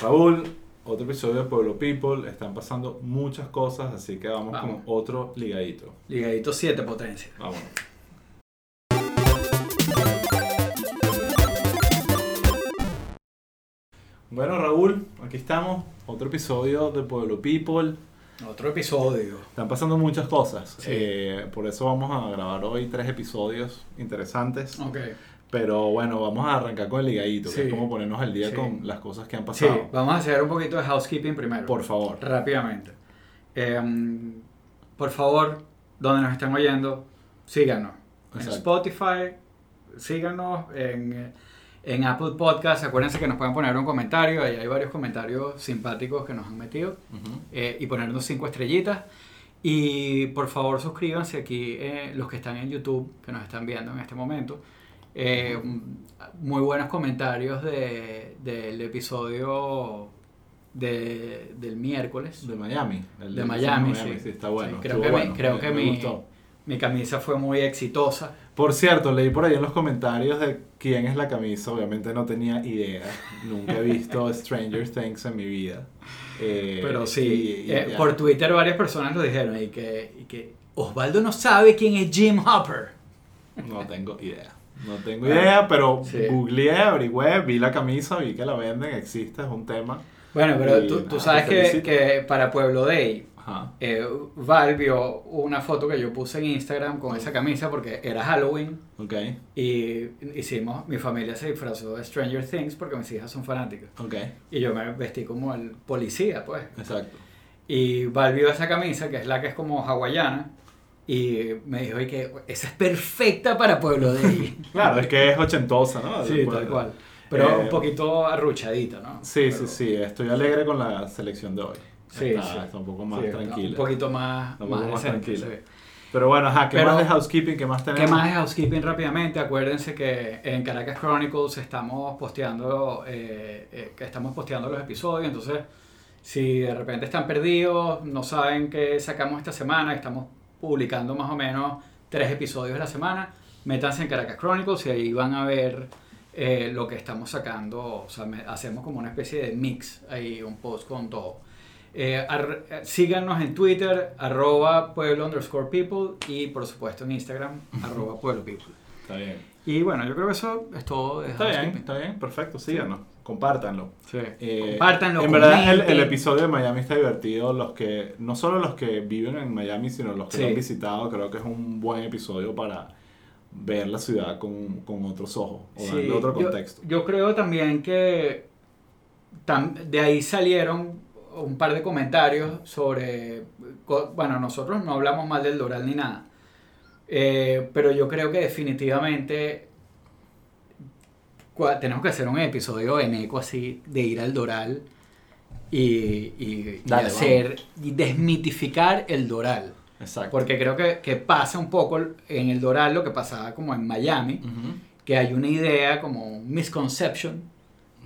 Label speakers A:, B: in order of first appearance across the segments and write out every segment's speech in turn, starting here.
A: Raúl, otro episodio de Pueblo People. Están pasando muchas cosas, así que vamos,
B: Vamos.
A: con otro ligadito.
B: Ligadito 7 potencia.
A: Vamos. Bueno, Raúl, aquí estamos. Otro episodio de Pueblo People.
B: Otro episodio.
A: Están pasando muchas cosas.
B: Sí.
A: Eh, por eso vamos a grabar hoy tres episodios interesantes.
B: Ok.
A: Pero bueno, vamos a arrancar con el ligadito, que
B: Sí.
A: es como ponernos al día
B: Sí.
A: con las cosas que han
B: Sí,
A: pasado.
B: vamos a hacer un poquito de housekeeping primero.
A: Por favor.
B: Rápidamente. Em, por favor, donde nos estén oyendo, síganos. En
A: Exacto.
B: Spotify, síganos. En, en Apple Podcast, acuérdense que nos pueden poner un comentario. Ahí hay varios comentarios simpáticos que nos han metido.
A: Ujú.
B: eh, y ponernos cinco estrellitas. Y por favor suscríbanse aquí, eh, los que están en YouTube, que nos están viendo en este momento. Eh, muy buenos comentarios de- del episodio de- del miércoles.
A: De Miami. el
B: De
A: de
B: Miami, sí.
A: está bueno.
B: Sí, creo que, mi- creo
A: me-
B: que
A: me
B: mi, mi camisa fue muy exitosa.
A: Por cierto, leí por ahí en los comentarios de quién es la camisa. Obviamente no tenía idea. Nunca he visto Stranger Things en mi vida. Eh,
B: Pero sí,
A: y- y
B: eh, por Twitter varias personas lo dijeron y que, y que Osvaldo no sabe quién es Jim Hopper.
A: No tengo idea. No tengo idea, pero
B: Sí.
A: googleé, averigüé, vi la camisa, vi que la venden, existe, es un tema.
B: Bueno, pero
A: Y
B: tú,
A: nada,
B: tú sabes
A: te
B: que, que para Pueblo Day eh, Val vio una foto que yo puse en Instagram con esa camisa porque era Halloween.
A: Ok,
B: y hicimos, mi familia se disfrazó de Stranger Things porque mis hijas son fanáticas.
A: Ok,
B: y yo me vestí como el policía pues.
A: Exacto.
B: y Val vio esa camisa que es la que es como hawaiana y me dijo "Oye, que esa es perfecta para Pueblo Day
A: Claro, es que es ochentosa, ¿no?
B: sí
A: Después-
B: tal cual pero
A: Eh,
B: un poquito arruchadita ¿no?
A: Sí,
B: Pero-
A: sí, sí, estoy alegre con la selección de hoy.
B: Sí,
A: está,
B: sí.
A: está un poco más
B: Sí,
A: tranquila.
B: un poquito más,
A: Un poco
B: más
A: más tranquila.
B: sí.
A: Pero bueno, ajá, ¿qué
B: Pero-
A: más de housekeeping? ¿Qué más tenemos?
B: ¿Qué más de housekeeping rápidamente? Acuérdense que en Caracas Chronicles estamos posteando, eh, eh, estamos posteando los episodios, entonces si de repente están perdidos, no saben qué sacamos esta semana, estamos publicando más o menos tres episodios a la semana, métanse en Caracas Chronicles y ahí van a ver eh, lo que estamos sacando, o sea, me- hacemos como una especie de mix, ahí un post con todo. Eh, ar- eh, síganos en Twitter, arroba pueblo underscore people y por supuesto en Instagram, arroba pueblo people.
A: Está bien.
B: Y bueno, yo creo que eso es todo de
A: Está bien, está bien, perfecto, síganos, compártanlo.
B: Sí.
A: Eh,
B: Compártanlo,
A: En verdad, el, episodio de Miami está divertido. Los que, no solo los que viven en Miami, sino los que
B: Sí.
A: lo han visitado, creo que es un buen episodio para ver la ciudad con, con otros ojos o
B: Sí,
A: darle otro contexto.
B: Yo, creo también que tam- de ahí salieron un par de comentarios sobre, bueno, nosotros no hablamos mal del Doral ni nada, eh, pero yo creo que definitivamente tenemos que hacer un episodio en eco así de ir al Doral y, y- y
A: Dale,
B: hacer y desmitificar el Doral.
A: Exacto.
B: Porque creo que, que pasa un poco en el Doral lo que pasaba como en Miami,
A: Ujú.
B: que hay una idea como un misconception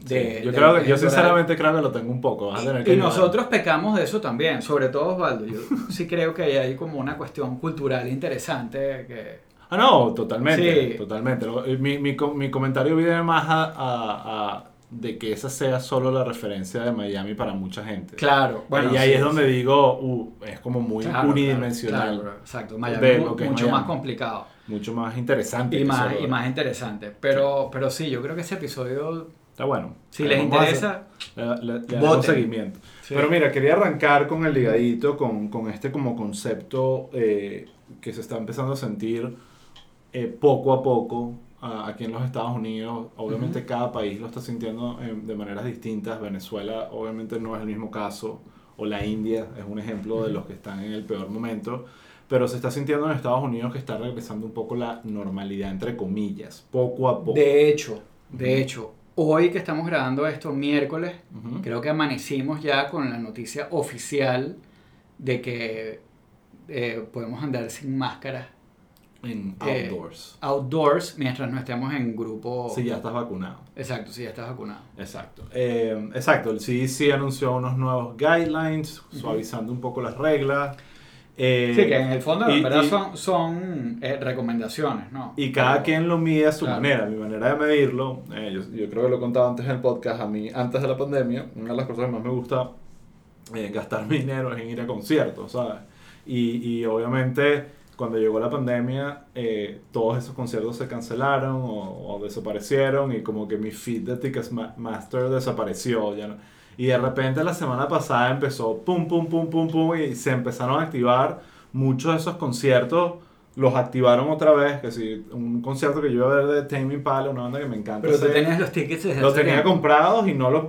B: de...
A: Sí, yo
B: de
A: creo que, yo sinceramente creo que lo tengo un poco. Vas a tener que
B: Y nosotros pecamos de eso también, sobre todo Osvaldo. Yo sí creo que hay como una cuestión cultural interesante que...
A: Ah, no, totalmente,
B: Sí.
A: totalmente. Eh, Mi, mi, mi comentario viene más a, a- a- de que esa sea solo la referencia de Miami para mucha gente.
B: Claro,
A: y ahí
B: sí,
A: es donde
B: sí.
A: digo, uh, es como muy
B: Claro,
A: unidimensional,
B: claro, exacto, Miami
A: de
B: mu- mucho
A: Miami.
B: más complicado
A: mucho más interesante.
B: y más,
A: solo-
B: y más interesante. Pero, pero sí, yo creo que ese episodio,
A: Está bueno.
B: si les interesa...
A: Le, le- le damos seguimiento. Pero mira, quería arrancar con el ligadito, con, con este como concepto eh, que se está empezando a sentir eh, poco a poco a- aquí en los Estados Unidos. Obviamente cada país lo está sintiendo eh, de maneras distintas. Venezuela obviamente no es el mismo caso, o la India es un ejemplo de los que están en el peor momento. Pero se está sintiendo en Estados Unidos que está regresando un poco la normalidad, entre comillas, poco a poco.
B: De hecho, de hecho, hoy que estamos grabando esto, miércoles, creo que amanecimos ya con la noticia oficial de que eh, podemos andar sin máscara
A: En
B: eh,
A: outdoors.
B: outdoors mientras no estemos en grupo.
A: Si ya estás vacunado.
B: Exacto, si ya estás vacunado.
A: Exacto. Eh, exacto, el CDC anunció unos nuevos guidelines, suavizando un poco las reglas. Eh,
B: Sí, que en el fondo en verdad
A: y-
B: son, son eh, recomendaciones, ¿no?
A: Y cada
B: Pero-
A: quien lo mide a su
B: Claro.
A: manera. Mi manera de medirlo, yo, yo creo que lo he contado antes en el podcast, a mí antes de la pandemia, una de las cosas que más me gusta gastar mi dinero es en ir a conciertos, ¿sabes? Y, y obviamente cuando llegó la pandemia, eh, todos esos conciertos se cancelaron o, o desaparecieron y como que mi feed de Ticketmaster desapareció. Ya no- y de repente la semana pasada empezó pum, pum, pum, pum, pum y se empezaron a activar muchos de esos conciertos. Los activaron otra vez, que si un concierto que yo iba a ver de Tame Impala, una banda que me encanta.
B: Pero tú
A: hacer,
B: tenías los tickets desde
A: los tenía
B: tiempo.
A: comprados y no los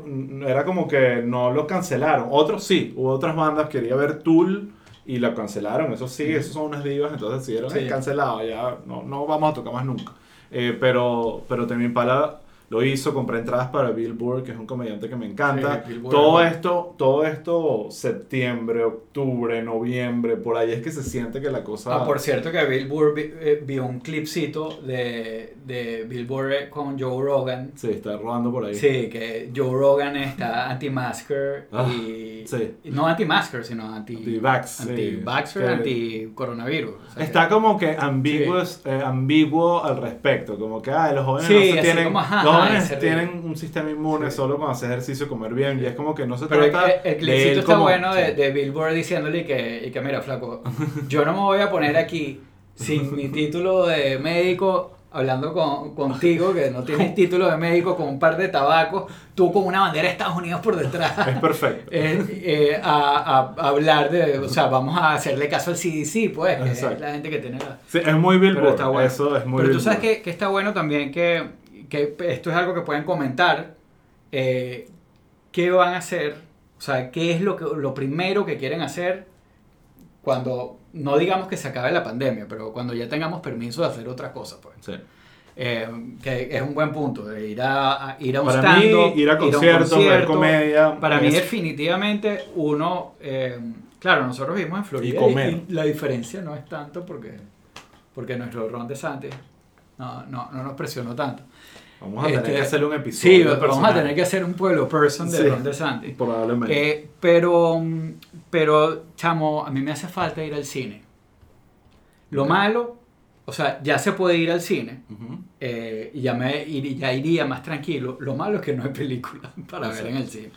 A: era como que no los cancelaron. Otros sí, hubo otras bandas quería ver Tool y la cancelaron. Eso sí, esos son unas divas, entonces decidieron
B: Sí.
A: "Eh, cancelado, ya no, no vamos a tocar más nunca. Eh, pero pero Tame Impala lo hizo, compré entradas para Billboard, que es un comediante que me encanta.
B: Sí,
A: todo esto, todo esto septiembre, octubre, noviembre, por ahí es que se siente que la cosa
B: Ah, por cierto que Billboard vi, eh, vio un clipcito de, de Billboard con Joe Rogan.
A: se está rodando por ahí.
B: Sí, que Joe Rogan está anti-masker
A: Ah,
B: y,
A: sí.
B: no anti-masker, sino anti-
A: Anti-vax, sí.
B: anti-vaxxer,
A: Que-
B: anti-coronavirus. O sea
A: Está
B: que-
A: como que ambiguo, eh, ambiguo al respecto, como que ah, los jóvenes
B: Sí,
A: no se tienen,
B: como, ajá,
A: los
B: ese
A: tienen un sistema inmune
B: Sí.
A: solo con hacer ejercicio, comer bien, y es como que no se
B: Pero el,
A: trata
B: el, el
A: de
B: clipcito
A: él
B: está
A: como-
B: bueno de, Billboard diciéndole que, y que mira, flaco, yo no me voy a poner aquí sin mi título de médico hablando con, contigo, que no tienes título de médico con un par de tabacos, tú con una bandera de Estados Unidos por detrás.
A: Es perfecto.
B: eh, eh, a, a hablar de, o sea, vamos a hacerle caso al CDC, pues, que es la gente que tiene la...
A: Sí, es muy Billboard,
B: bueno.
A: eso es muy
B: Pero tú sabes que, que está bueno también que, que esto es algo que pueden comentar. eh, ¿Qué van a hacer? O sea, ¿qué es lo, que, lo primero que quieren hacer cuando, no digamos que se acabe la pandemia, pero cuando ya tengamos permiso de hacer otra cosa? Pues.
A: Sí.
B: Eh, que es un buen punto, de ir a, a- ir a un
A: Para mí,
B: stand
A: ir a conciertos, ver comedia,
B: Para mí definitivamente uno, eh, claro, nosotros vivimos en Florida
A: Y comer.
B: y la diferencia no es tanto porque, porque nuestro Ron de Santi no, no, no nos presionó tanto.
A: Vamos a tener
B: Este,
A: que hacer un episodio.
B: Sí, vamos a tener que hacer un pueblo person de
A: Sí.
B: Ron de Santi.
A: Probablemente.
B: Eh, pero, pero, chamo, a mí me hace falta ir al cine. Lo malo, o sea, ya se puede ir al cine eh, y ya, me, ir- ya iría más tranquilo. Lo malo es que no hay película para ver en el cine.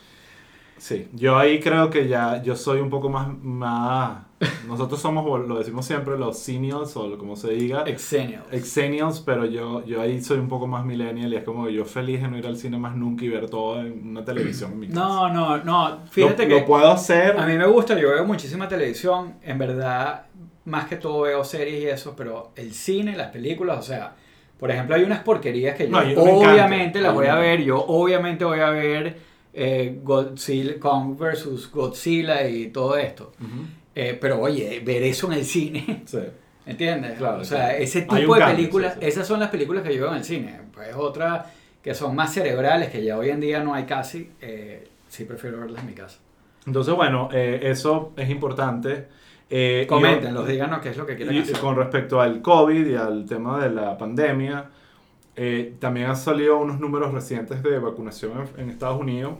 A: Sí, yo ahí creo que ya yo soy un poco más, más nosotros somos, lo decimos siempre, los seniors o como se diga,
B: Exennial.
A: Exennials, pero yo, yo ahí soy un poco más millennial y es como yo feliz de no ir al cine más nunca y ver todo en una televisión en mi casa.
B: No, no, no. Fíjate
A: lo,
B: que
A: lo puedo hacer.
B: a mí me gusta, yo veo muchísima televisión. En verdad, más que todo veo series y eso, pero el cine, las películas, o sea, por ejemplo, hay unas porquerías que yo
A: No, yo-
B: obviamente las voy a ver. Yo obviamente voy a ver eh, Godzilla, Kong versus Godzilla y todo esto.
A: Ujú.
B: Eh, pero oye, ver eso en el cine,
A: Sí.
B: ¿entiendes?
A: Claro,
B: o sea,
A: claro.
B: ese tipo de
A: cambio,
B: películas,
A: sí, sí.
B: esas son las películas que yo veo en el cine. Pues otras que son más cerebrales, que ya hoy en día no hay casi, eh, sí prefiero verlas en mi casa.
A: Entonces, bueno, eh, eso es importante. Eh,
B: Coméntenos,
A: y-
B: díganos qué es lo que quieren
A: Y
B: hacer.
A: con respecto al COVID y al tema de la pandemia, eh, también han salido unos números recientes de vacunación en, en Estados Unidos.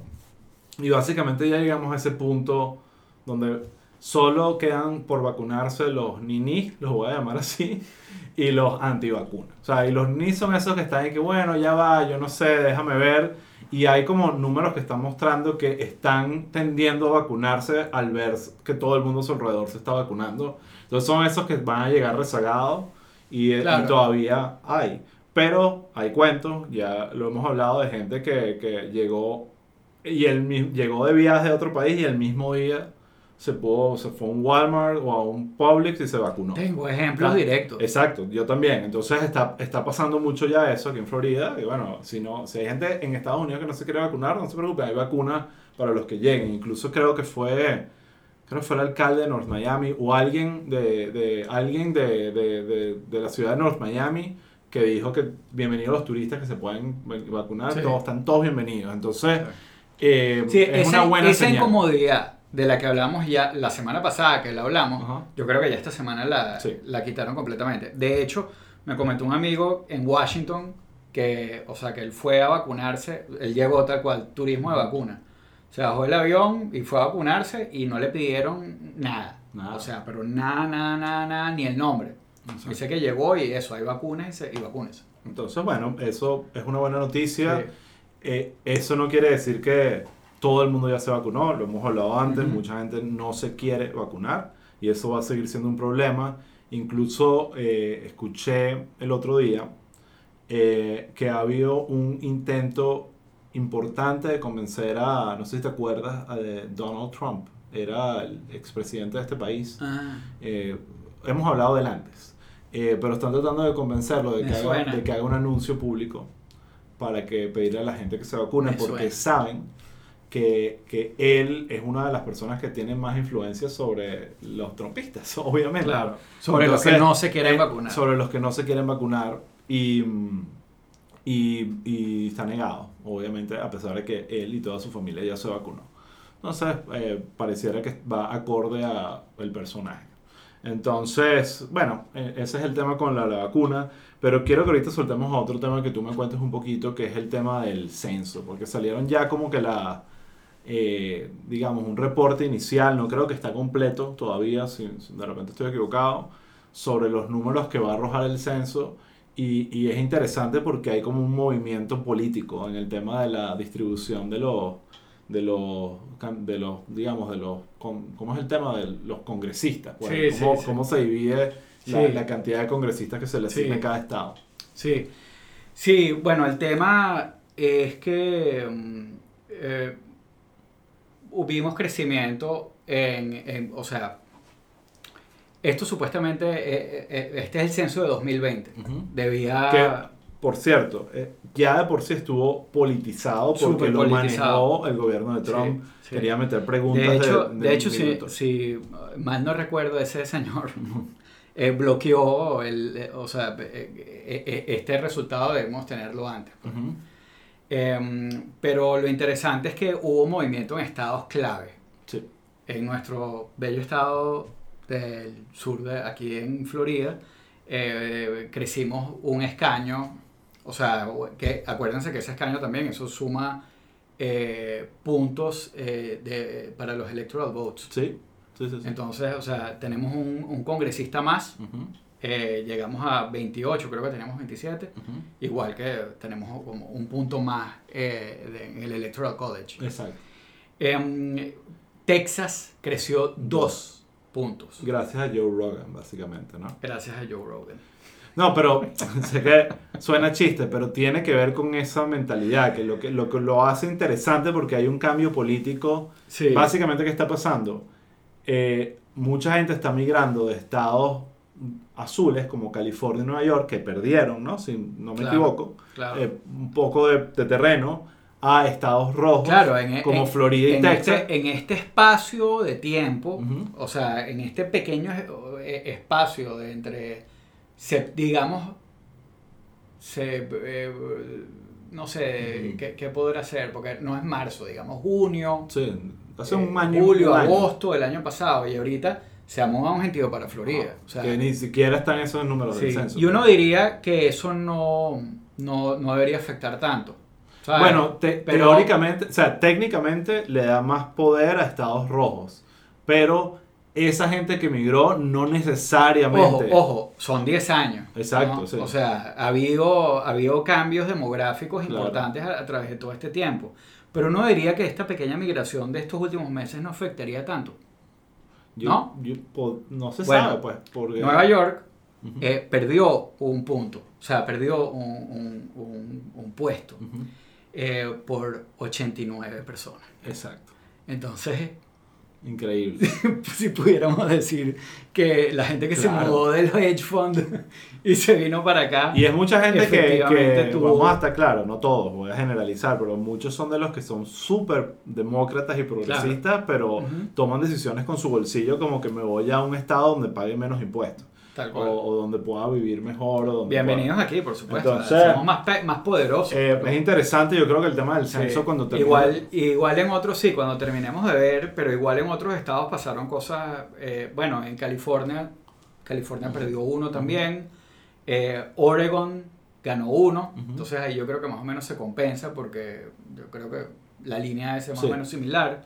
A: Y básicamente ya llegamos a ese punto donde solo quedan por vacunarse los ninis, los voy a llamar así, y los antivacunas. O sea, y los ninis son esos que están ahí que, bueno, ya va, yo no sé, déjame ver. Y hay como números que están mostrando que están tendiendo a vacunarse al ver que todo el mundo a su alrededor se está vacunando. Entonces son esos que van a llegar rezagados y, eh, y
B: Claro.
A: todavía hay. Pero hay cuentos, ya lo hemos hablado de gente que, que llegó y mi- llegó de viaje a otro país y el mismo día se pudo, se fue a un Walmart o a un Publix y se vacunó.
B: Tengo ejemplos
A: Ah,
B: directos.
A: Exacto, yo también. Entonces está, está pasando mucho ya eso aquí en Florida. Y bueno, si, no, si hay gente en Estados Unidos que no se quiere vacunar, no se preocupen, hay vacunas para los que lleguen. Incluso creo que fue, creo que fue el alcalde de North Miami o alguien de, de, alguien de, de, de, la ciudad de North Miami que dijo que bienvenidos los turistas que se pueden vacunar,
B: Sí.
A: todos, están todos bienvenidos. Entonces, eh,
B: Sí,
A: es
B: esa,
A: una buena
B: esa
A: señal.
B: incomodidad de la que hablamos ya la semana pasada, que la hablamos, yo creo que ya esta semana la,
A: Sí.
B: la quitaron completamente. De hecho, me comentó un amigo en Washington que, o sea, que él fue a vacunarse, él llegó tal cual, turismo de vacuna. Se bajó del avión y fue a vacunarse y no le pidieron nada. O sea, pero nada, nada, nada, nada, ni el nombre. Dice que llegó y eso, hay vacunas y, vacunas.
A: Entonces, bueno, eso es una buena noticia. Eh, eso no quiere decir que todo el mundo ya se vacunó, lo hemos hablado antes, mucha gente no se quiere vacunar y eso va a seguir siendo un problema. Incluso eh, escuché el otro día eh, que ha habido un intento importante de convencer a, no sé si te acuerdas, a Donald Trump, era el expresidente de este país. Ah. Eh, hemos hablado de él antes, pero están tratando de convencerlo de que, haga, de que, haga, un anuncio público para que pedirle a la gente que se vacune porque saben que, que, él es una de las personas que tiene más influencia sobre los trompistas, obviamente. Claro,
B: sobre los que no se quieren eh, vacunar.
A: Sobre los que no se quieren vacunar y, y, y, está negado, obviamente, a pesar de que él y toda su familia ya se vacunó. Entonces, eh, pareciera que va acorde al personaje. Entonces, bueno, e, ese es el tema con la, la, vacuna, pero quiero que ahorita soltemos otro tema que tú me cuentes un poquito, que es el tema del censo, porque salieron ya como que la, eh, digamos, un reporte inicial, no creo que está completo todavía, si, de repente estoy equivocado, sobre los números que va a arrojar el censo. Y, y, es interesante porque hay como un movimiento político en el tema de la distribución de los, de los, de los digamos, de los, ¿cómo es el tema de los congresistas? Pues, ¿Cómo, ¿Cómo, se divide la, la, cantidad de congresistas que se le asigna a cada estado?
B: Sí, sí, bueno, el tema es que... Mm, eh, vimos crecimiento en, o sea, esto supuestamente, eh, eh, eh, este es el censo de 2020. Debía...
A: Que, por cierto, ya de por sí estuvo politizado porque lo manejó el gobierno de Trump. Quería meter preguntas.
B: De hecho, de, hecho si, mal no recuerdo, ese señor bloqueó el, o sea, este resultado debemos tenerlo antes. Pues. Em, pero lo interesante es que hubo movimiento en estados clave. Sí. En nuestro bello estado del sur de aquí en Florida, eh, crecimos un escaño. O sea, que acuérdense que ese escaño también, eso suma eh, puntos eh, de, para los electoral votes.
A: Sí. Sí, sí,
B: Entonces, o sea, tenemos un, un congresista más. Eh, llegamos a 28, creo que teníamos 27, igual que tenemos como un punto más eh, en el Electoral College.
A: Exacto.
B: Em, Texas creció dos puntos.
A: Gracias a Joe Rogan, básicamente, ¿no?
B: Gracias a Joe Rogan.
A: No, pero sé que suena chiste, pero tiene que ver con esa mentalidad, que lo que lo, que lo hace interesante porque hay un cambio político. Básicamente, ¿qué está pasando? Eh, mucha gente está migrando de estados azules como California y Nueva York, que perdieron, ¿no? si no me equivoco, eh, un poco de, terreno a estados rojos
B: e-
A: como Florida y
B: en
A: Texas.
B: Este, en este espacio de tiempo, o sea, en este pequeño eh, espacio de entre, digamos, se, eh, no sé ¿qué, ¿qué, podrá ser, porque no es marzo, digamos, junio.
A: Sí, hace un año.
B: Julio, agosto del año pasado, y ahorita se ha mudado un gentío para Florida.
A: o sea, que ni siquiera están esos números del censo.
B: Y uno diría que eso no, no, no debería afectar tanto.
A: Bueno, teóricamente, o sea, técnicamente le da más poder a estados rojos, pero esa gente que migró no necesariamente...
B: Ojo, ojo son 10 años.
A: Exacto, sí.
B: O sea, ha habido, ha habido cambios demográficos importantes a, a, través de todo este tiempo. Pero uno diría que esta pequeña migración de estos últimos meses no afectaría tanto.
A: ¿No? no se sabe, pues.
B: Nueva York eh, perdió un punto, o sea, perdió un, un, puesto eh, por 89 personas.
A: Exacto.
B: Entonces,
A: Increíble.
B: si pudiéramos decir que la gente que se mudó del hedge fund y se vino para acá.
A: Y es mucha gente que, que tuvo... vamos a estar claro, no todos, voy a generalizar, pero muchos son de los que son súper demócratas y progresistas, pero toman decisiones con su bolsillo como que me voy a un estado donde pague menos impuestos. O, donde pueda vivir mejor. O donde
B: Bienvenidos aquí, por supuesto. Somos más, más poderosos.
A: Eh, es interesante, yo creo que el tema del censo cuando
B: termine... Igual, igual en otros, sí, cuando terminemos de ver, pero igual en otros estados pasaron cosas, eh, bueno, en California, California perdió uno también, eh, Oregon ganó uno, entonces ahí yo creo que más o menos se compensa porque yo creo que la línea es más o menos similar.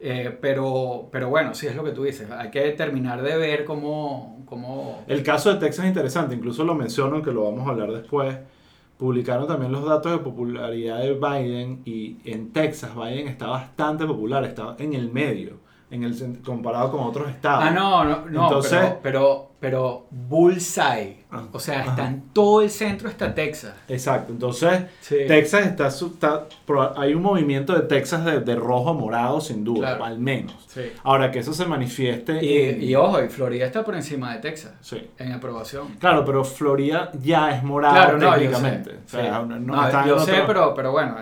B: Eh, pero, pero bueno, sí es lo que tú dices. Hay que terminar de ver cómo, cómo...
A: El caso de Texas es interesante, incluso lo menciono, que lo vamos a hablar después. Publicaron también los datos de popularidad de Biden y en Texas Biden está bastante popular, está en el medio en el comparado con otros estados.
B: Ah, no, no, no Entonces, pero, pero, pero Bullseye. Ah, o sea, está en todo el centro, está Texas.
A: Exacto. Entonces, Texas está, está, Hay un movimiento de Texas de, rojo a morado, sin duda, al menos. Ahora, que eso se manifieste.
B: Y, y, ojo, y Florida está por encima de Texas. En aprobación.
A: Claro, pero Florida ya es morado técnicamente.
B: No, yo sé, pero, pero bueno.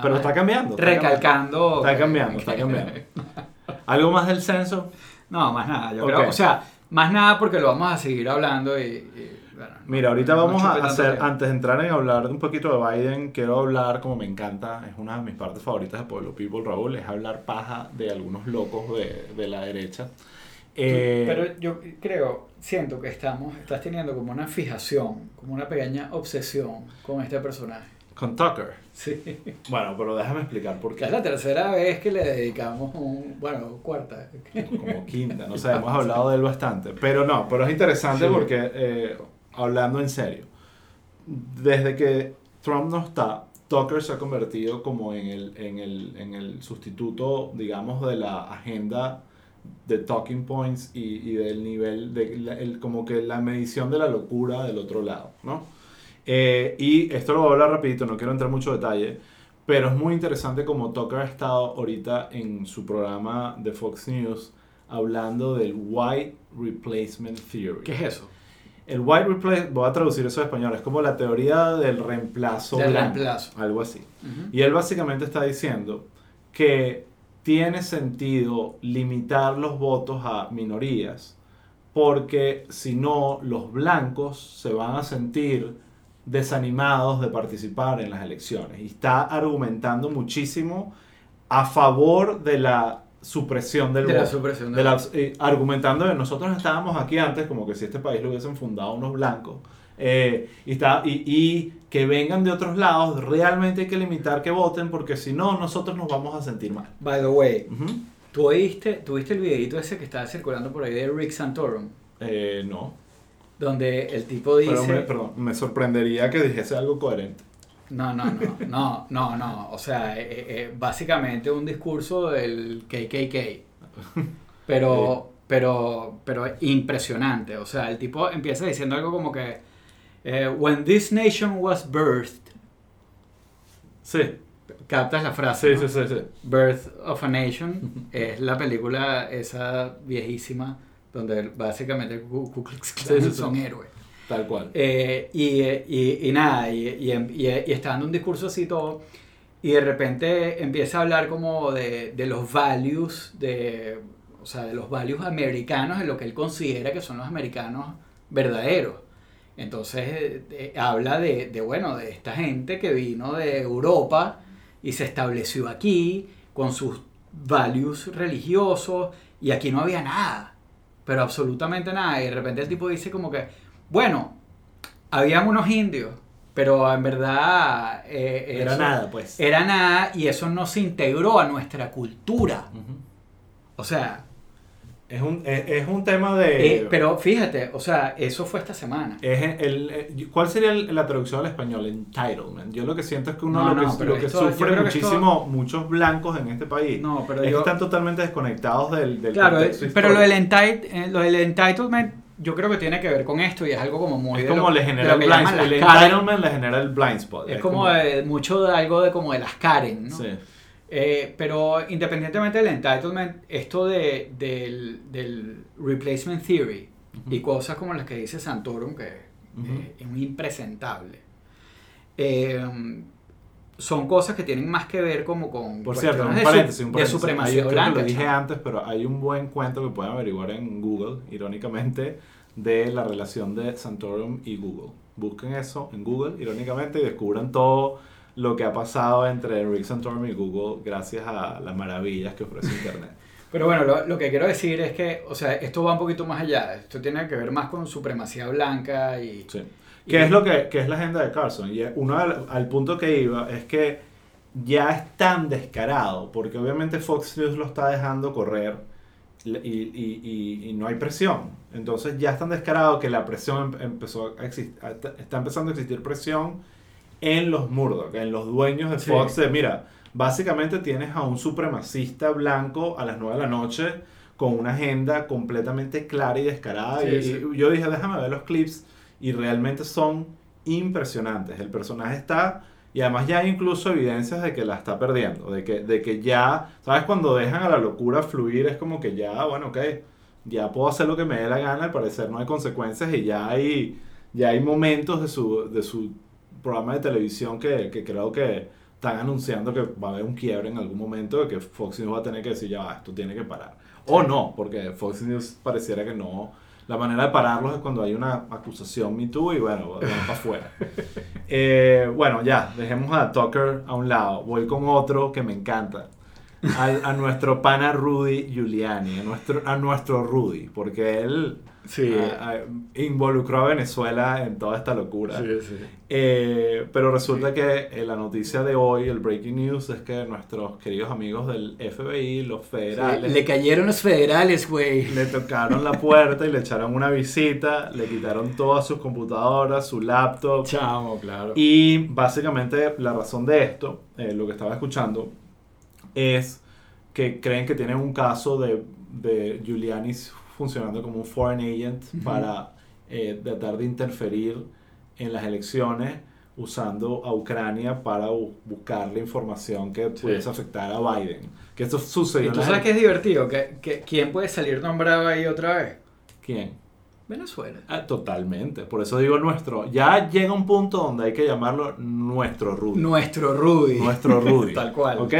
A: pero está cambiando.
B: recalcando.
A: Está cambiando, está cambiando. ¿Algo más del censo?
B: No, más nada. Yo creo, o sea, más nada porque lo vamos a seguir hablando y...
A: Mira, ahorita vamos a hacer, antes de entrar en hablar de un poquito de Biden, quiero hablar, como me encanta, es una de mis partes favoritas de Pueblo People, Raúl, es hablar paja de algunos locos de, de la derecha.
B: Eh, pero yo creo, siento que estamos, estás teniendo como una fijación, como una pequeña obsesión con este personaje.
A: Con Tucker.
B: Sí.
A: Bueno, pero déjame explicar por qué.
B: Es la tercera vez que le dedicamos un. Bueno, cuarta.
A: Como quinta, no sé, hemos hablado de él bastante. Pero no, pero es interesante porque, eh, hablando en serio, desde que Trump no está, Tucker se ha convertido como en el, en el, en el sustituto, digamos, de la agenda de talking points y, y del nivel, de el, como que la medición de la locura del otro lado, ¿no? Eh, y esto lo voy a hablar rapidito, no quiero entrar mucho detalle, pero es muy interesante como Tucker ha estado ahorita en su programa de Fox News hablando del White Replacement Theory.
B: ¿Qué es eso?
A: El White Replacement, voy a traducir eso a español, es como la teoría del reemplazo.
B: Del reemplazo.
A: Algo así. Y él básicamente está diciendo que tiene sentido limitar los votos a minorías, porque si no, los blancos se van a sentir desanimados de participar en las elecciones y está argumentando muchísimo a favor de la supresión del
B: voto. La supresión
A: de la, eh, argumentando que nosotros estábamos aquí antes como que si este país lo hubiesen fundado unos blancos eh, y, está, y, que vengan de otros lados, realmente hay que limitar que voten porque si no nosotros nos vamos a sentir mal.
B: By the way, ¿tú oíste, ¿tuviste el videito ese que estaba circulando por ahí de Rick Santorum?
A: Eh, no
B: donde el tipo dice...
A: Pero me, perdón, me sorprendería que dijese algo coherente.
B: No, no, no, no, no, no. O sea, eh, eh, eh, básicamente un discurso del KKK. Pero, pero, pero impresionante. O sea, el tipo empieza diciendo algo como que... When this nation was birthed...
A: Sí.
B: Captas la frase.
A: Sí, sí, sí, sí.
B: Birth of a Nation. es la película esa viejísima donde básicamente Ku Klux Klan son héroes.
A: Tal cual.
B: Eh, y, y, y, nada, y, y, está dando un discurso así todo, y de repente empieza a hablar como de, de los values, de, o sea, de los values americanos, de lo que él considera que son los americanos verdaderos. Entonces eh, habla de, de, bueno, de esta gente que vino de Europa y se estableció aquí con sus values religiosos y aquí no había nada pero absolutamente nada. Y de repente el tipo dice como que, bueno, habían unos indios, pero en verdad...
A: Eh, era nada, pues.
B: Era nada y eso no se integró a nuestra cultura. O sea,
A: es un, es, un tema de...
B: Eh, pero fíjate, o sea, eso fue esta semana.
A: Es el, eh, ¿Cuál sería la traducción al español? Entitlement. Yo lo que siento es que uno lo, que, lo que sufre muchísimo muchos blancos en este país
B: no, pero
A: es que están totalmente desconectados del, del
B: claro, contexto Pero lo del, eh, lo del entitlement yo creo que tiene que ver con esto y es algo como muy...
A: Es como le genera el blind spot. El entitlement le genera el blind spot.
B: Es, como, mucho de algo de como de las Karen, ¿no? Sí. Eh, pero independientemente del entitlement, esto de, del, del replacement theory y cosas como las que dice Santorum, que es muy impresentable, eh, son cosas que tienen más que ver como con
A: Por cierto, un paréntesis, un de supremacía blanca. Lo dije antes, pero hay un buen cuento que pueden averiguar en Google, irónicamente, de la relación de Santorum y Google. Busquen eso en Google, irónicamente, y descubran todo lo que ha pasado entre Rick Santorum y Google gracias a las maravillas que ofrece Internet.
B: Pero bueno, lo, lo, que quiero decir es que, o sea, esto va un poquito más allá. Esto tiene que ver más con supremacía blanca y...
A: Sí. ¿Qué es lo que, que, es la agenda de Carson? Y uno al, al, punto que iba es que ya es tan descarado, porque obviamente Fox News lo está dejando correr y, y- y- y no hay presión. Entonces ya es tan descarado que la presión em- empezó a existir, está empezando a existir presión en los Murdoch, en los dueños de
B: Sí.
A: Fox. de, mira, básicamente tienes a un supremacista blanco a las 9 de la noche con una agenda completamente clara y descarada.
B: Sí,
A: y,
B: sí.
A: y yo dije, déjame ver los clips y realmente son impresionantes. El personaje está... Y además ya hay incluso evidencias de que la está perdiendo, de que, de que ya, ¿sabes? Cuando dejan a la locura fluir es como que ya, bueno, ok, ya puedo hacer lo que me dé la gana, al parecer no hay consecuencias y ya hay, ya hay momentos de su, de su programa de televisión que, que creo que están anunciando que va a haber un quiebre en algún momento de que Fox News va a tener que decir, ya va, esto tiene que parar. O no, porque Fox News pareciera que no. La manera de pararlos es cuando hay una acusación Me Too y bueno, van para afuera. Eh, bueno, ya, dejemos a Tucker a un lado. Voy con otro que me encanta. Al- a nuestro pana Rudy Giuliani, a nuestro, a nuestro Rudy, porque él
B: Sí.
A: ah, ah, involucró a Venezuela en toda esta locura.
B: Sí, sí.
A: Eh, pero resulta que eh, la noticia de hoy, el breaking news, es que nuestros queridos amigos del FBI, los federales,
B: Le cayeron los federales, güey.
A: le tocaron la puerta y le echaron una visita, le quitaron todas sus computadoras, su laptop.
B: Chamo, claro.
A: Y básicamente la razón de esto, eh, lo que estaba escuchando, es que creen que tienen un caso de, de Giuliani funcionando como un foreign agent para eh, tratar de interferir en las elecciones usando a Ucrania para bu- buscar la información que
B: Sí.
A: pudiese afectar a Biden. Que esto sucedió
B: ¿Y tú sabes que es divertido? ¿Que, que, quién puede salir nombrado ahí otra vez?
A: ¿Quién?
B: Venezuela.
A: Ah, totalmente. Por eso digo nuestro. Ya llega un punto donde hay que llamarlo nuestro Rudy.
B: Nuestro Rudy.
A: Nuestro Rudy.
B: Tal cual.
A: ¿Ok?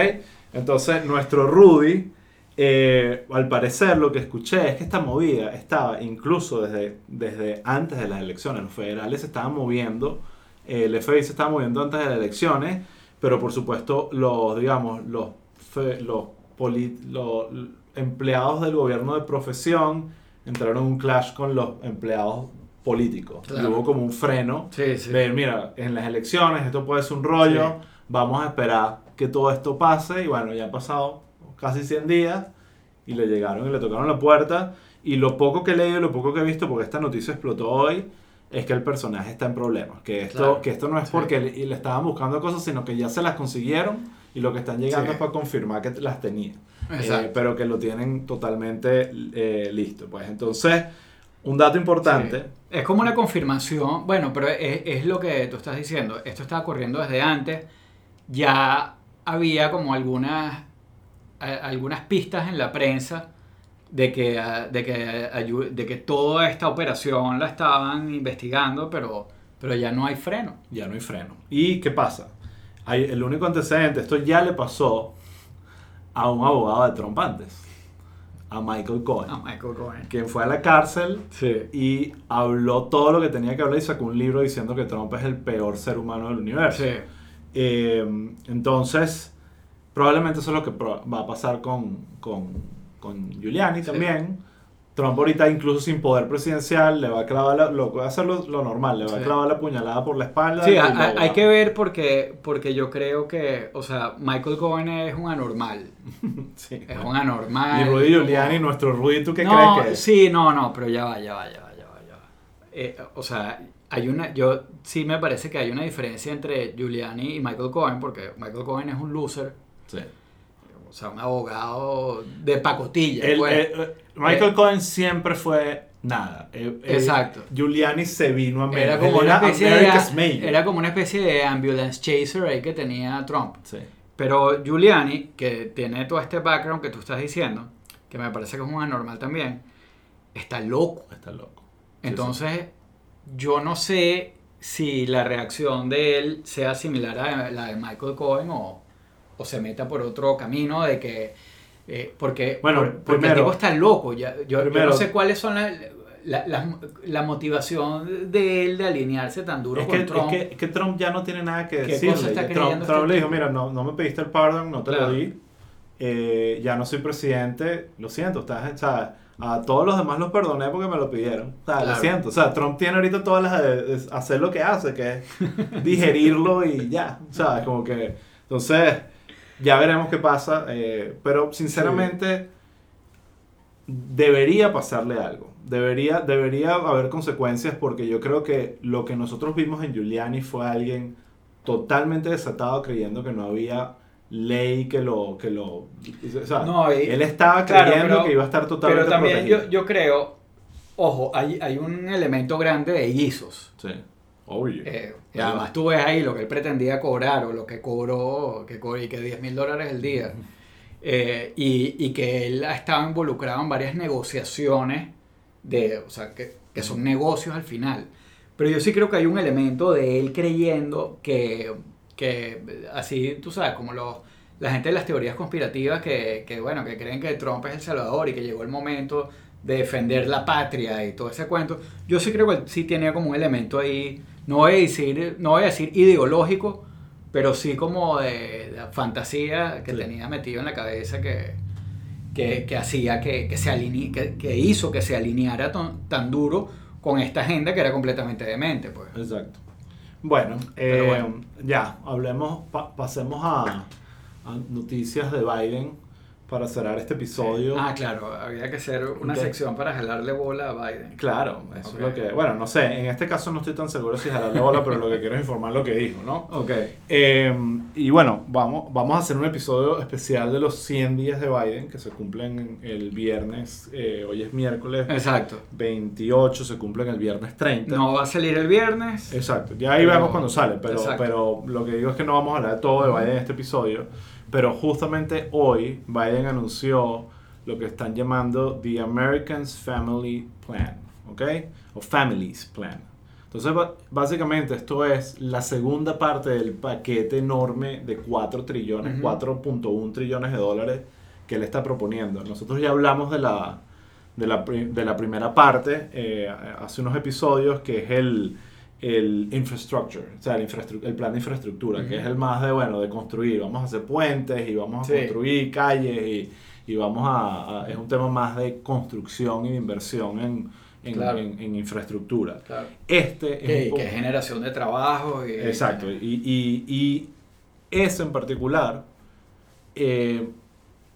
A: Entonces, nuestro Rudy, eh, al parecer lo que escuché es que esta movida estaba incluso desde, desde antes de las elecciones. Los federales se estaban moviendo, eh, el FBI se estaba moviendo antes de las elecciones, pero por supuesto los, digamos, los, fe- los, empleados del gobierno de profesión entraron en un clash con los empleados políticos. Y hubo como un freno
B: Sí, sí.
A: mira, en las elecciones esto puede ser un rollo, vamos a esperar que todo esto pase y bueno, ya han pasado casi 100 días y le llegaron y le tocaron la puerta y lo poco que he leído lo poco que he visto, porque esta noticia explotó hoy, es que el personaje está en problemas, que esto,
B: Claro.
A: que esto no es
B: Sí.
A: porque le, le estaban buscando cosas, sino que ya se las consiguieron y lo que están llegando
B: Sí.
A: es para confirmar que las.
B: Exacto.
A: Eh, pero que lo tienen totalmente eh, listo. Pues entonces, un dato importante.
B: Sí. Es como una confirmación, bueno, pero es, es lo que tú estás diciendo. Esto estaba ocurriendo desde antes. Ya había como algunas, algunas pistas en la prensa de que, de, que, de que toda esta operación la estaban investigando, pero, pero ya no hay freno.
A: ya no hay freno. ¿Y qué pasa? Hay, el único antecedente, esto ya le pasó a un abogado de Trump antes, a Michael Cohen,
B: A Michael Cohen.
A: quien fue a la cárcel
B: Sí.
A: y habló todo lo que tenía que hablar y sacó un libro diciendo que Trump es el peor ser humano del universo.
B: Sí.
A: Eh, entonces, probablemente eso es lo que va a pasar con, con, con Giuliani
B: Sí.
A: también. Trump ahorita incluso sin poder presidencial le va a clavar la- lo, va a hacer lo, lo normal, le va a clavar la puñalada por la espalda.
B: Sí, hay que ver porque, porque yo creo que, o sea, Michael Cohen es un anormal.
A: Sí.
B: Es un anormal.
A: Y Rudy
B: como-
A: Giuliani, nuestro Rudy, ¿tú qué
B: no,
A: crees que es?
B: Sí, no, no, pero ya va, ya va, ya va, ya va, ya va. Eh, o sea, hay una, yo sí me parece que hay una diferencia entre Giuliani y Michael Cohen, porque Michael Cohen es un loser,
A: Sí.
B: o sea, un abogado de pacotilla.
A: El-
B: pues.
A: eh, eh, Michael Cohen siempre fue nada. Eh, eh,
B: Exacto.
A: Giuliani se vino a menos.
B: era, como una especie de, era como una especie de ambulance chaser ahí que tenía Trump.
A: Sí.
B: Pero Giuliani, que tiene todo este background que tú estás diciendo, que me parece que es un anormal también, está loco.
A: Está loco. Sí,
B: Entonces, yo no sé si la reacción de él sea similar a la de Michael Cohen o, o se meta por otro camino de que... eh, porque
A: Bueno,
B: por- porque
A: primero-
B: el tipo está loco. Ya, yo, yo
A: primero-
B: no sé cuáles son la, la, la- la motivación de él de alinearse tan duro
A: Es
B: con
A: que, es,
B: Trump.
A: que, es que Trump ya no tiene nada que
B: ¿Qué
A: decir. Trump, Trump le dijo, mira, no, no me pediste el pardon, no te
B: Claro.
A: lo di. eh, ya no soy presidente, lo siento. Estás, sea, a todos los demás los perdoné porque me lo pidieron. O sea, lo
B: Claro.
A: siento. O sea, Trump tiene ahorita todas las de, de hacer lo que hace, que es digerirlo y ya. O sea, como que... Entonces, ya veremos qué pasa, eh, pero sinceramente debería pasarle algo. Debería, debería haber consecuencias porque yo creo que lo que nosotros vimos en Giuliani fue alguien totalmente desatado creyendo que no había ley que lo que lo o sea,
B: No, y-
A: él estaba
B: claro,
A: creyendo
B: pero-
A: que iba a estar totalmente
B: Pero también
A: protegido.
B: yo, yo creo, ojo, hay, hay un elemento grande de guisos.
A: Sí. Obvio.
B: Eh, y además tú ves ahí lo que él pretendía cobrar o lo que cobró, que cobró y que 10 mil dólares el día. Eh, y, y que él ha estado involucrado en varias negociaciones, de, o sea, que, que son negocios al final. Pero yo sí creo que hay un elemento de él creyendo que, que así, tú sabes, como los, la gente de las teorías conspirativas que, que, bueno, que creen que Trump es el salvador y que llegó el momento de defender la patria y todo ese cuento. Yo sí creo que él sí tenía como un elemento ahí, no voy a decir, no voy a decir ideológico, pero sí como de, de fantasía que
A: Sí.
B: tenía metido en la cabeza que, que, que hacía que, que se aline- que, que hizo que se alineara tan, tan duro con esta agenda que era completamente demente. Pues.
A: Exacto. Bueno, eh,
B: bueno.
A: ya, hablemos, pa- pasemos a, a noticias de Biden para cerrar este episodio.
B: Ah, claro, había que hacer una sección para jalarle bola a Biden.
A: Claro, eso es lo que... Bueno, no sé, en este caso no estoy tan seguro si jalarle bola, pero lo que quiero es informar lo que dijo, ¿no?
B: Ok.
A: Eh, y bueno, vamos, vamos a hacer un episodio especial de los 100 días de Biden, que se cumplen el viernes, eh, hoy es miércoles
B: Exacto.
A: 28, se cumplen el viernes 30.
B: No va a salir el viernes.
A: Exacto, ya ahí
B: Pero-
A: vemos cuando sale, pero,
B: Exacto.
A: pero lo que digo es que no vamos a hablar de todo de Biden en este episodio, pero justamente hoy Biden anunció lo que están llamando The Americans Family Plan, ¿ok? O Families Plan. Entonces, básicamente esto es la segunda parte del paquete enorme de 4 trillones,
B: Ujú.
A: 4.1 trillones de dólares que él está proponiendo. Nosotros ya hablamos de la, de la, de la primera parte eh, hace unos episodios, que es el, el infrastructure, o sea, el, el plan de infraestructura, que es el más de, bueno, de construir. Vamos a hacer puentes y vamos a
B: Sí.
A: construir calles y, y vamos a, a- Es un tema más de construcción y de inversión en, en,
B: Claro.
A: en- en infraestructura.
B: Claro.
A: Este es
B: Que,
A: un
B: que generación de trabajo. Y,
A: Exacto, y, y, y eso en particular eh,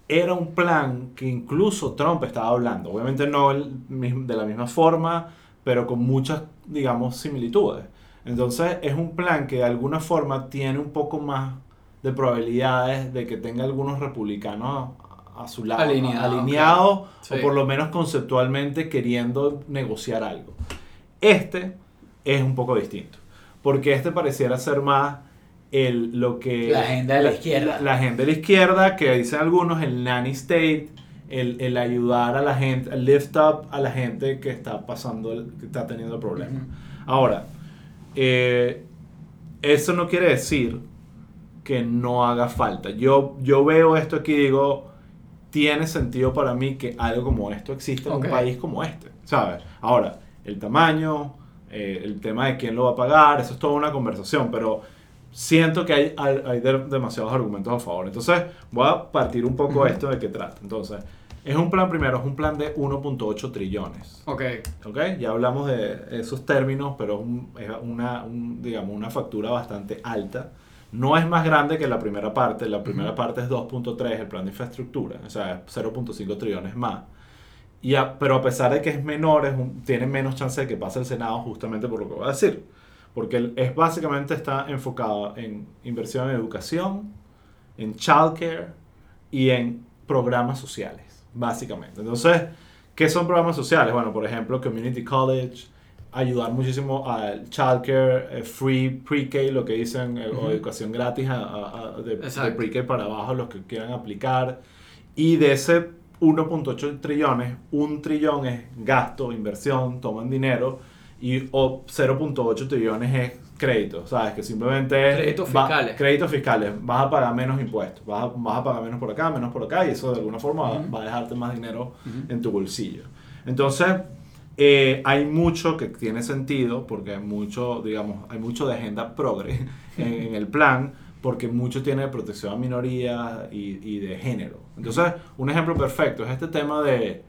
A: era un plan que incluso Trump estaba hablando. Obviamente no el de la misma forma, pero con muchas, digamos, similitudes. Entonces es un plan que de alguna forma tiene un poco más de probabilidades de que tenga algunos republicanos a, su lado,
B: Alineados, Sí.
A: o por lo menos conceptualmente queriendo negociar algo. Este es un poco distinto, porque este pareciera ser más el, lo que...
B: La agenda de la izquierda.
A: La, la agenda de la izquierda, que dicen algunos, el nanny state, el, el ayudar a la gente, el lift up a la gente que está pasando, que está teniendo problemas. Ahora, eh, eso no quiere decir que no haga falta. Yo, yo veo esto aquí y digo, tiene sentido para mí que algo como esto exista en
B: Ok.
A: un país como este, ¿sabes? Ahora, el tamaño, eh, el tema de quién lo va a pagar, eso es toda una conversación, pero siento que hay, hay, hay de- demasiados argumentos a favor. Entonces, voy a partir un poco
B: Ujú.
A: esto de qué trata. Entonces, es un plan, primero, es un plan de 1.8 trillones.
B: Ok.
A: ¿ok? Ya hablamos de esos términos, pero es, un- es una, un, digamos, una factura bastante alta. No es más grande que la primera parte. La primera
B: Ujú.
A: parte es 2.3, el plan de infraestructura, o sea, es 0.5 trillones más. Y a- pero a pesar de que es menor, es un- tiene menos chance de que pase el Senado justamente por lo que voy a decir. Porque es básicamente está enfocado en inversión en educación, en childcare y en programas sociales, básicamente. Entonces, ¿qué son programas sociales? Bueno, por ejemplo, Community College, ayudar muchísimo al childcare, eh, free pre-K, lo que dicen, eh, o educación gratis a- a- a- de, pre-K para abajo, los que quieran aplicar. Y de ese 1.8 trillones, un trillón es gasto, inversión, toman dinero, y o 0.8 trillones es crédito, ¿sabes? Que simplemente es...
B: Créditos
A: va-
B: fiscales.
A: créditos fiscales, vas a pagar menos impuestos, vas a, vas a pagar menos por acá, menos por acá, y eso de alguna forma va- a dejarte más dinero en tu bolsillo. Entonces, eh, hay mucho que tiene sentido, porque hay mucho, digamos, hay mucho de agenda progre en, en el plan, porque mucho tiene de protección a minorías y, y de género. Entonces, un ejemplo perfecto es este tema de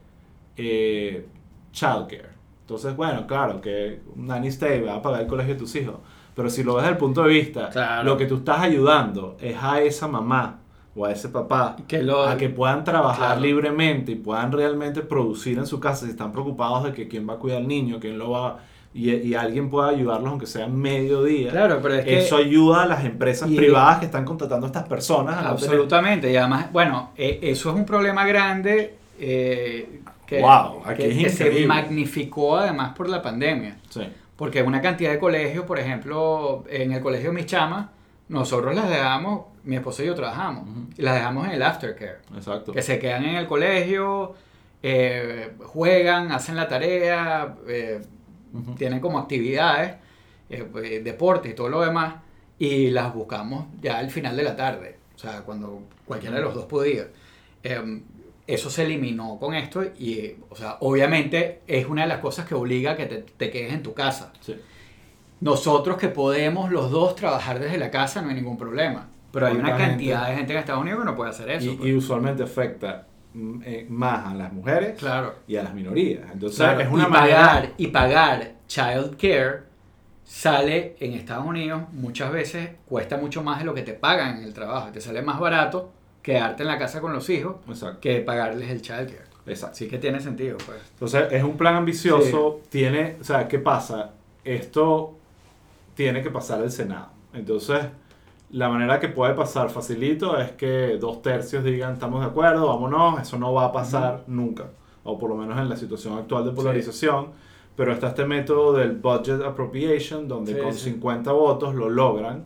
A: eh, childcare. Entonces, bueno, claro, que nanny stay va a pagar el colegio de tus hijos. Pero si lo ves desde el punto de vista,
B: Claro.
A: lo que tú estás ayudando es a esa mamá o a ese papá
B: Que lo-
A: a que puedan trabajar
B: Claro.
A: libremente y puedan realmente producir en su casa si están preocupados de que quién va a cuidar al niño, quién lo va y, y alguien pueda ayudarlos aunque sea mediodía.
B: Claro, pero es que...
A: Eso ayuda a las empresas
B: Y-
A: privadas que están contratando a estas personas a no tener-
B: Absolutamente, y además, bueno, eh, eso es un problema grande eh, que,
A: Wow, aquí
B: que-
A: es
B: que se magnificó además por la pandemia.
A: Sí.
B: Porque una cantidad de colegios, por ejemplo, en el colegio Mis Chamas, nosotros las dejamos, mi esposo y yo trabajamos, y las dejamos en el aftercare.
A: Exacto.
B: Que se quedan en el colegio, eh, juegan, hacen la tarea, eh, tienen como actividades, eh, pues, deporte y todo lo demás, y las buscamos ya al final de la tarde, o sea, cuando cualquiera de los dos podía. Eso se eliminó con esto y, o sea, obviamente es una de las cosas que obliga a que te, te quedes en tu casa.
A: Sí.
B: Nosotros que podemos los dos trabajar desde la casa no hay ningún problema, pero hay una
A: ¿Cuánta
B: cantidad de gente en Estados Unidos que no puede hacer eso.
A: Y,
B: pues.
A: y usualmente afecta mm, eh, más a las mujeres
B: claro.
A: y a las minorías. Entonces
B: Claro,
A: es una
B: y
A: manera...
B: pagar y pagar child care sale en Estados Unidos muchas veces cuesta mucho más de lo que te pagan en el trabajo te sale más barato quedarte en la casa con los hijos
A: Exacto.
B: que pagarles el child care
A: Exacto.
B: así que tiene sentido pues
A: Entonces es un plan ambicioso, tiene, o sea, ¿qué pasa? Esto tiene que pasar el Senado. Entonces, la manera que puede pasar facilito es que dos tercios digan estamos de acuerdo, vámonos, eso no va a pasar nunca, o por lo menos en la situación actual de polarización, pero está este método del budget appropriation, donde
B: Sí,
A: con
B: sí.
A: 50 votos lo logran,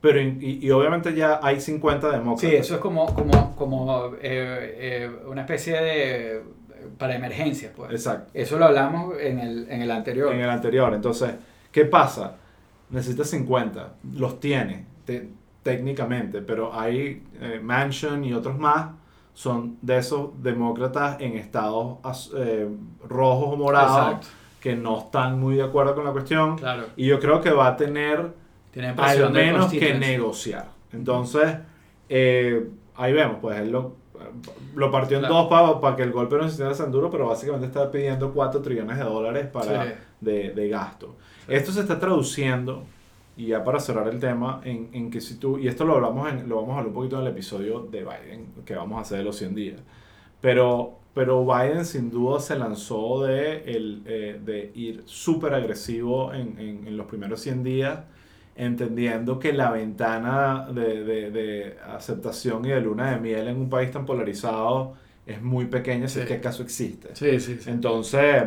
A: pero y, y obviamente ya hay 50 demócratas.
B: sí eso es como como como eh, eh, una especie de para emergencias pues
A: Exacto.
B: eso lo hablamos en el, en el anterior
A: en el anterior. Entonces, ¿qué pasa? Necesita 50, los tiene te- técnicamente, pero hay eh, Manchin y otros más son de esos demócratas en estados eh, rojos o morados
B: Exacto.
A: que no están muy de acuerdo con la cuestión.
B: claro
A: Y yo creo que va a tener
B: tiene
A: al menos que negociar. Entonces, eh, ahí vemos, pues él lo, lo partió en
B: Claro.
A: dos para que el golpe no se sintiera tan duro, pero básicamente está pidiendo 4 trillones de dólares para,
B: Sí.
A: de, de gasto. Esto se está traduciendo, y ya para cerrar el tema, en, en que si tú, y esto lo hablamos en, lo vamos a hablar un poquito en el episodio de Biden, que vamos a hacer de los 100 días, pero, pero Biden sin duda se lanzó de, el, eh, de ir súper agresivo en, en, en los primeros 100 días, entendiendo que la ventana de, de, de aceptación y de luna de miel en un país tan polarizado es muy pequeña, si es
B: Sí.
A: que acaso existe.
B: sí sí sí
A: Entonces,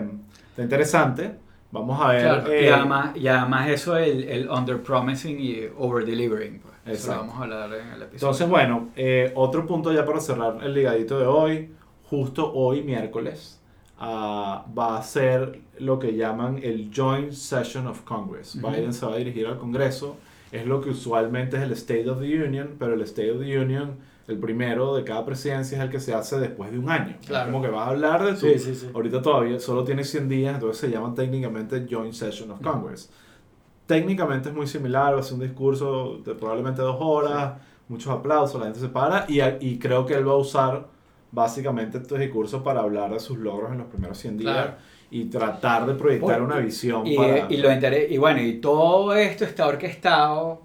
A: está interesante. Vamos a ver.
B: Claro, y,
A: eh,
B: además, y además eso, el, el under promising y over delivering. Pues. Eso lo vamos a hablar en el episodio.
A: entonces, bueno, eh, otro punto ya para cerrar el ligadito de hoy. Justo hoy, miércoles, ah, va a ser lo que llaman el Joint Session of Congress. Biden se va a dirigir al Congreso. Es lo que usualmente es el State of the Union, pero el State of the Union, el primero de cada presidencia, es el que se hace después de un año. Es
B: Claro.
A: Como que vas a hablar de tu,
B: Sí, sí, sí.
A: Ahorita todavía solo tiene 100 días, entonces se llama técnicamente Joint Session of. Congress. Técnicamente es muy similar, va a ser un discurso de probablemente dos horas, muchos aplausos, la gente se para y, y creo que él va a usar básicamente estos discursos para hablar de sus logros en los primeros 100 días
B: Claro.
A: Y tratar de proyectar una visión
B: Y,
A: para...
B: y lo y bueno, y todo esto está orquestado.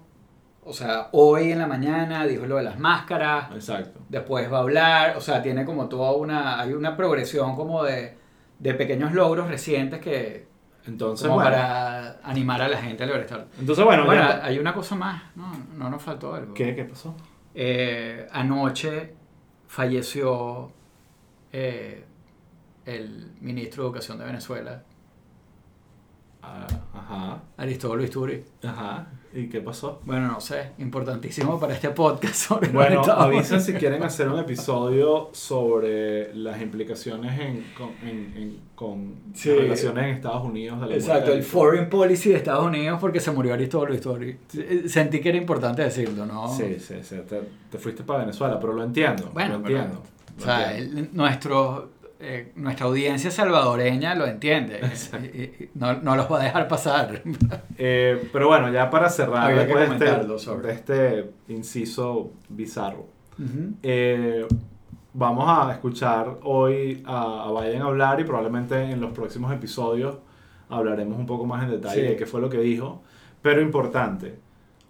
B: O sea, hoy en la mañana dijo lo de las máscaras.
A: Exacto.
B: Después va a hablar. O sea, tiene como toda una. Hay una progresión como de, de pequeños logros recientes que.
A: Entonces,
B: Como
A: bueno,
B: para animar a la gente a lograr
A: entonces, bueno,
B: Bueno,
A: ya-
B: hay una cosa más. No, no nos faltó algo.
A: ¿Qué, ¿qué pasó?
B: Eh, anoche falleció eh, el ministro de Educación de Venezuela,
A: Ah, ajá,
B: Aristóbulo Isturi.
A: ajá. ¿Y qué pasó?
B: Bueno, no sé, importantísimo para este podcast sobre
A: Bueno, avisen si quieren hacer un episodio sobre las implicaciones en, con, en- en- con
B: Sí.
A: las relaciones en Estados Unidos. de la
B: Exacto, el Foreign Policy de Estados Unidos porque se murió Aristóbulo Isturi. Sentí que era importante decirlo, ¿no?
A: Sí, sí, sí. Te, te fuiste para Venezuela, pero lo entiendo.
B: Bueno,
A: lo
B: pero-
A: entiendo.
B: O sea, el- nuestro, eh, nuestra audiencia salvadoreña lo entiende. Y- y- no, no los va a dejar pasar.
A: Eh, pero bueno, ya para cerrar
B: Había que
A: después de este, de este inciso bizarro,
B: Ujú.
A: eh, vamos a escuchar hoy a, a Biden hablar y probablemente en los próximos episodios hablaremos un poco más en detalle
B: Sí.
A: de qué fue lo que dijo. Pero importante,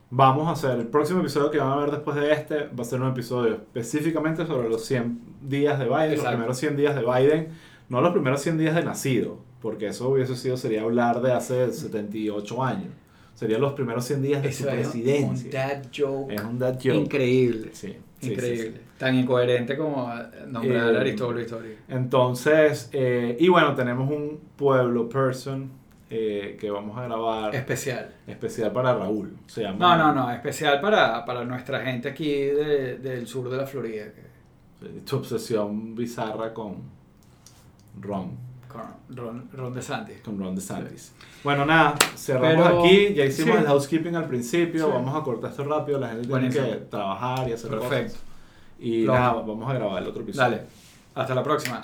A: vamos a hacer, el próximo episodio que van a ver después de este va a ser un episodio específicamente sobre los 100 días de Biden, los
B: Exacto.
A: primeros 100 días de Biden, no los primeros 100 días de nacido, porque eso hubiese sido, sería hablar de hace 78 años. Serían los primeros 100 días de su
B: Eso es un
A: presidencia.
B: dad joke
A: Es un dad joke.
B: increíble.
A: Sí, sí, sí,
B: Increíble.
A: sí.
B: Tan incoherente como nombrar
A: Eh,
B: a Aristóbulo histórico.
A: Entonces, eh, y bueno, tenemos un pueblo person eh, que vamos a grabar
B: Especial.
A: especial para Raúl. Se llama
B: No, no, no, especial para, para nuestra gente aquí de- del sur de la Florida. que-
A: Tu obsesión bizarra con Ron,
B: Con Ron, Ron DeSantis.
A: con Ron DeSantis. Bueno, nada, cerramos
B: Pero-
A: aquí. Ya hicimos
B: sí.
A: el housekeeping al principio.
B: Sí.
A: Vamos a cortar esto rápido. La gente
B: Buenísimo.
A: tiene que trabajar y hacer
B: Perfecto.
A: cosas. Y
B: Lo-
A: nada, vamos a grabar el otro episodio.
B: Dale. Hasta la próxima.